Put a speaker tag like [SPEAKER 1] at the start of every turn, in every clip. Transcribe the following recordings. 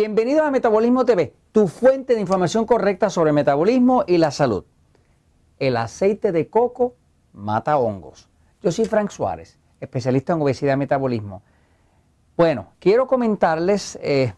[SPEAKER 1] Bienvenidos a Metabolismo TV, tu fuente de información correcta sobre metabolismo y la salud. El aceite de coco mata hongos. Yo soy Frank Suárez, especialista en obesidad y metabolismo. Bueno, quiero comentarles eh,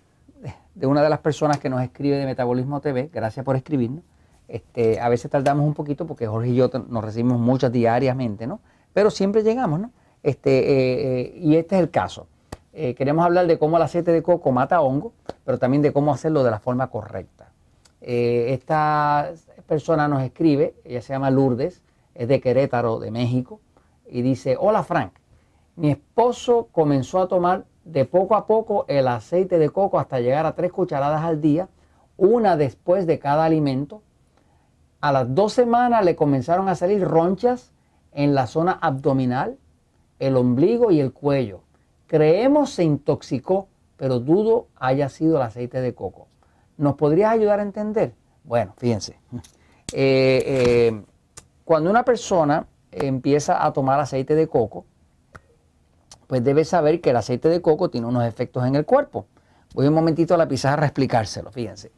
[SPEAKER 1] de una de las personas que nos escribe de Metabolismo TV, gracias por escribirnos. Este, a veces tardamos un poquito porque Jorge y yo nos recibimos muchas diariamente, ¿no? Pero siempre llegamos, ¿no? Este, eh, eh, y este es el caso. Eh, queremos hablar de cómo el aceite de coco mata hongo, pero también de cómo hacerlo de la forma correcta. esta persona nos escribe, ella se llama Lourdes, es de Querétaro, de México, y dice, hola Frank, mi esposo comenzó a tomar de poco a poco el aceite de coco hasta llegar a tres cucharadas al día, una después de cada alimento. A las dos semanas le comenzaron a salir ronchas en la zona abdominal, el ombligo y el cuello. Creemos se intoxicó, pero dudo haya sido el aceite de coco. ¿Nos podrías ayudar a entender? Bueno, fíjense. Eh, eh, cuando una persona empieza a tomar aceite de coco, pues debe saber que el aceite de coco tiene unos efectos en el cuerpo. Voy un momentito a la pizarra a explicárselo, fíjense.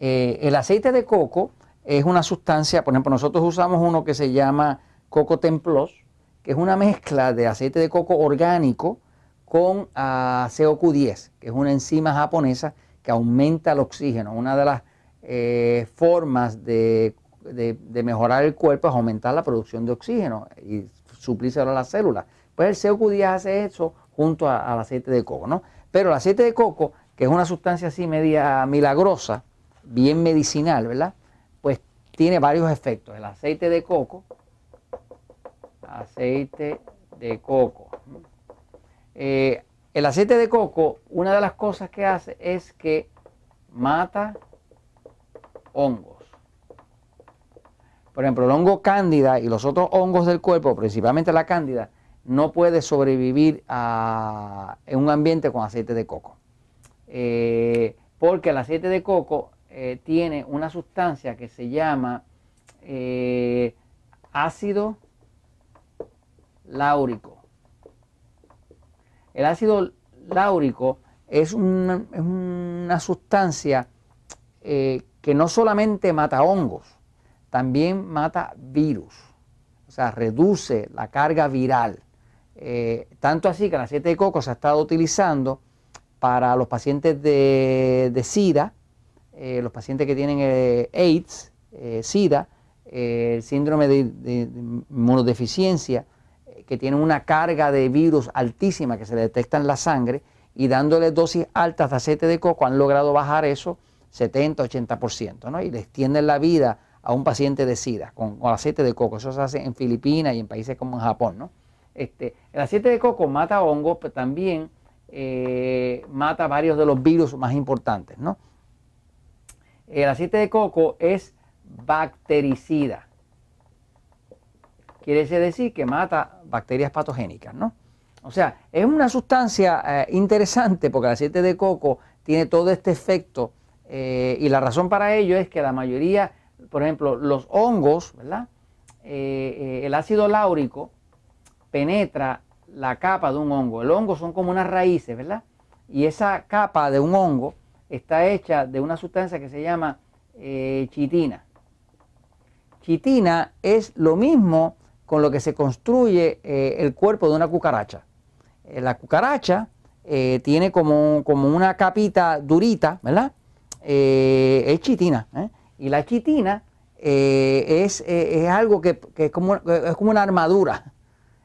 [SPEAKER 1] Eh, el aceite de coco es una sustancia, por ejemplo, nosotros usamos uno que se llama coco templos, que es una mezcla de aceite de coco orgánico con ah, COQ10, que es una enzima japonesa que aumenta el oxígeno. Una de las eh, formas de, mejorar el cuerpo es aumentar la producción de oxígeno y suplirse a las células. Pues el COQ10 hace eso junto al aceite de coco, ¿no? Pero el aceite de coco, que es una sustancia así media milagrosa, bien medicinal, ¿verdad? Pues tiene varios efectos. El aceite de coco aceite de coco. Eh, el aceite de coco, una de las cosas que hace es que mata hongos. Por ejemplo, el hongo cándida y los otros hongos del cuerpo, principalmente la cándida, no puede sobrevivir en un ambiente con aceite de coco. Eh, porque el aceite de coco eh, tiene una sustancia que se llama ácido láurico. El ácido láurico es una, sustancia eh, que no solamente mata hongos, también mata virus, o sea, reduce la carga viral. Eh, tanto así que el aceite de coco se ha estado utilizando para los pacientes de, SIDA, eh, los pacientes que tienen AIDS, SIDA, el síndrome de, de inmunodeficiencia, que tienen una carga de virus altísima que se detecta en la sangre y dándole dosis altas de aceite de coco han logrado bajar eso 70-80%, ¿no? Y le extienden la vida a un paciente de SIDA con, aceite de coco. Eso se hace en Filipinas y en países como en Japón, ¿no? Este, el aceite de coco mata hongos, pero también eh, mata varios de los virus más importantes, ¿no? El aceite de coco es bactericida quiere decir que mata bacterias patogénicas, ¿no? O sea, es una sustancia eh, interesante porque el aceite de coco tiene todo este efecto eh, y la razón para ello es que la mayoría, por ejemplo, los hongos, ¿verdad? Eh, el ácido láurico penetra la capa de un hongo. El hongo son como unas raíces, ¿verdad? Y esa capa de un hongo está hecha de una sustancia que se llama chitina. Chitina es lo mismo con lo que se construye eh, el cuerpo de una cucaracha. Eh, la cucaracha eh, tiene como, como, una capita durita, ¿verdad? es chitina. Y la chitina es, algo que, es, como, es, como, una armadura.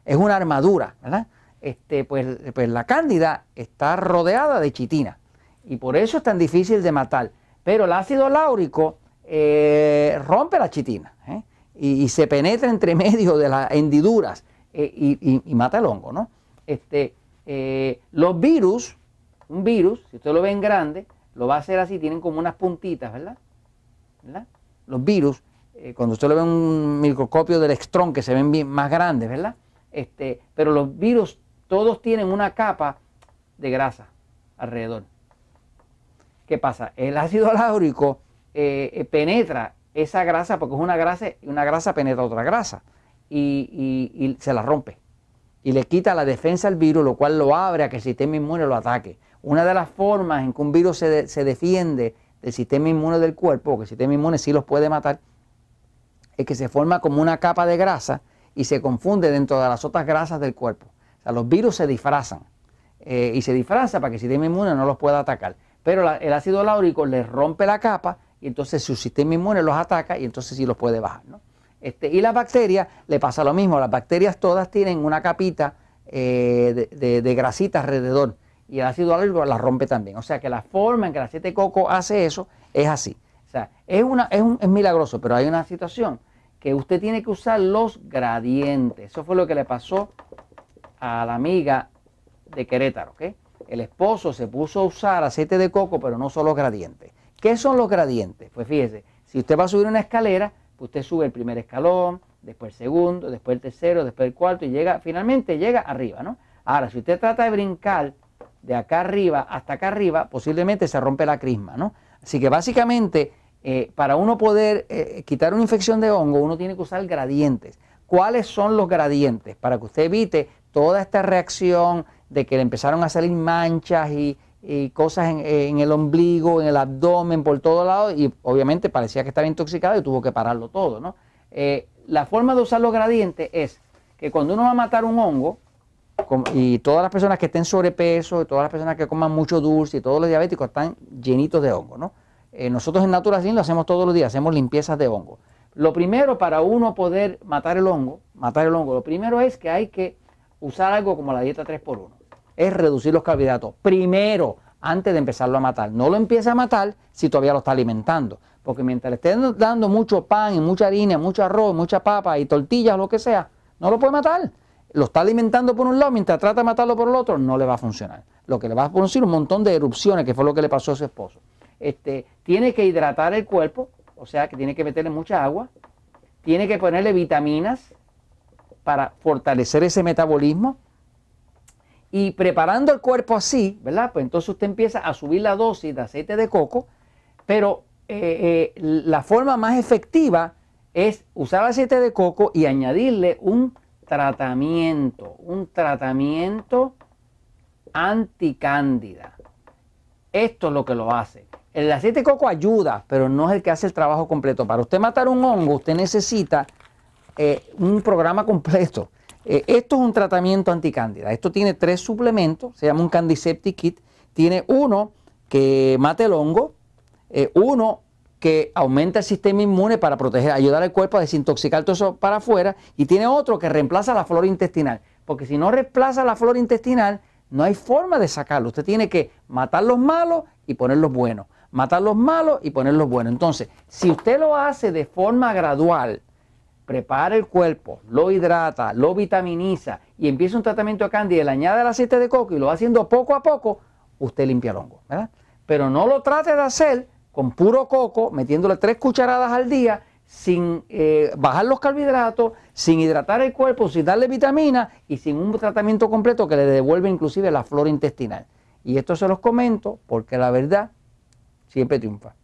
[SPEAKER 1] Es una armadura, ¿verdad? Este, pues, pues la cándida está rodeada de chitina. Y por eso es tan difícil de matar. Pero el ácido láurico rompe la chitina y, se penetra entre medio de las hendiduras eh, y, mata el hongo, ¿no? Este, eh, los virus, un virus, si usted lo ve en grande, lo va a hacer así, tienen como unas puntitas, ¿verdad? Los virus, eh, cuando usted lo ve en un microscopio del extrón, que se ven bien más grandes, ¿verdad? Este, pero los virus todos tienen una capa de grasa alrededor. ¿Qué pasa? El ácido láurico penetra esa grasa, porque es una grasa, una grasa penetra otra grasa y, se la rompe. Y le quita la defensa al virus, lo cual lo abre a que el sistema inmune lo ataque. una de las formas en que un virus se, se defiende del sistema inmune del cuerpo, porque el sistema inmune sí los puede matar, es que se forma como una capa de grasa y se confunde dentro de las otras grasas del cuerpo. O sea, los virus se disfrazan eh, y se disfraza para que el sistema inmune no los pueda atacar. Pero el ácido láurico les rompe la capa y entonces su sistema inmune los ataca y entonces sí los puede bajar. ¿no? Este, y las bacterias le pasa lo mismo. Las bacterias todas tienen una capita eh, de, grasita alrededor y el ácido láurico las rompe también. O sea que la forma en que el aceite de coco hace eso es así. O sea, es, una, es, un, es milagroso, pero hay una situación que usted tiene que usar los gradientes. Eso fue lo que le pasó a la amiga de Querétaro. ¿ok? El esposo se puso a usar aceite de coco, pero no solo gradientes. ¿Qué son los gradientes? Pues fíjese, si usted va a subir una escalera, pues usted sube el primer escalón, después el segundo, después el tercero, después el cuarto y llega, finalmente llega arriba, ¿no? Ahora, si usted trata de brincar de acá arriba hasta acá arriba, posiblemente se rompe la crisma, ¿no? Así que básicamente eh, para uno poder eh, quitar una infección de hongo, uno tiene que usar gradientes. ¿Cuáles son los gradientes? Para que usted evite toda esta reacción de que le empezaron a salir manchas y, cosas en, el ombligo, en el abdomen, por todos lados, y obviamente parecía que estaba intoxicado y tuvo que pararlo todo. ¿no? Eh, la forma de usar los gradientes es que cuando uno va a matar un hongo, y todas las personas que estén sobrepeso, y todas las personas que coman mucho dulce, y todos los diabéticos están llenitos de hongo, ¿no? Eh, nosotros en Naturacin lo hacemos todos los días, hacemos limpiezas de hongo. Lo primero para uno poder matar el hongo, matar el hongo, lo primero es que hay que usar algo como la dieta 3x1. Es reducir los carbohidratos. Primero, antes de empezarlo a matar. No lo empiece a matar si todavía lo está alimentando. Porque mientras le estén dando mucho pan y mucha harina, mucho arroz, mucha papa y tortillas, lo que sea, no lo puede matar. Lo está alimentando por un lado, mientras trata de matarlo por el otro, no le va a funcionar. Lo que le va a producir un montón de erupciones, que fue lo que le pasó a su esposo. Este, tiene que hidratar el cuerpo, o sea que tiene que meterle mucha agua, tiene que ponerle vitaminas para fortalecer ese metabolismo. Y preparando el cuerpo así, ¿verdad? Pues entonces usted empieza a subir la dosis de aceite de coco, pero eh, eh, la forma más efectiva es usar aceite de coco y añadirle un tratamiento, un tratamiento anticándida. Esto es lo que lo hace. El aceite de coco ayuda, pero no es el que hace el trabajo completo. Para usted matar un hongo, usted necesita eh, un programa completo. Eh, esto es un tratamiento anticándida. Esto tiene tres suplementos, se llama un Candiseptic Kit. Tiene uno que mata el hongo, eh, uno que aumenta el sistema inmune para proteger, ayudar al cuerpo a desintoxicar todo eso para afuera, y tiene otro que reemplaza la flora intestinal. Porque si no reemplaza la flora intestinal, no hay forma de sacarlo. Usted tiene que matar los malos y poner los buenos matar los malos y poner los buenos. Entonces, si usted lo hace de forma gradual, prepara el cuerpo, lo hidrata, lo vitaminiza y empieza un tratamiento de cándida, le añade el aceite de coco y lo va haciendo poco a poco, usted limpia el hongo. ¿verdad? Pero no lo trate de hacer con puro coco, metiéndole tres cucharadas al día, sin eh, bajar los carbohidratos, sin hidratar el cuerpo, sin darle vitamina y sin un tratamiento completo que le devuelve inclusive la flora intestinal. Y esto se los comento porque la verdad siempre triunfa.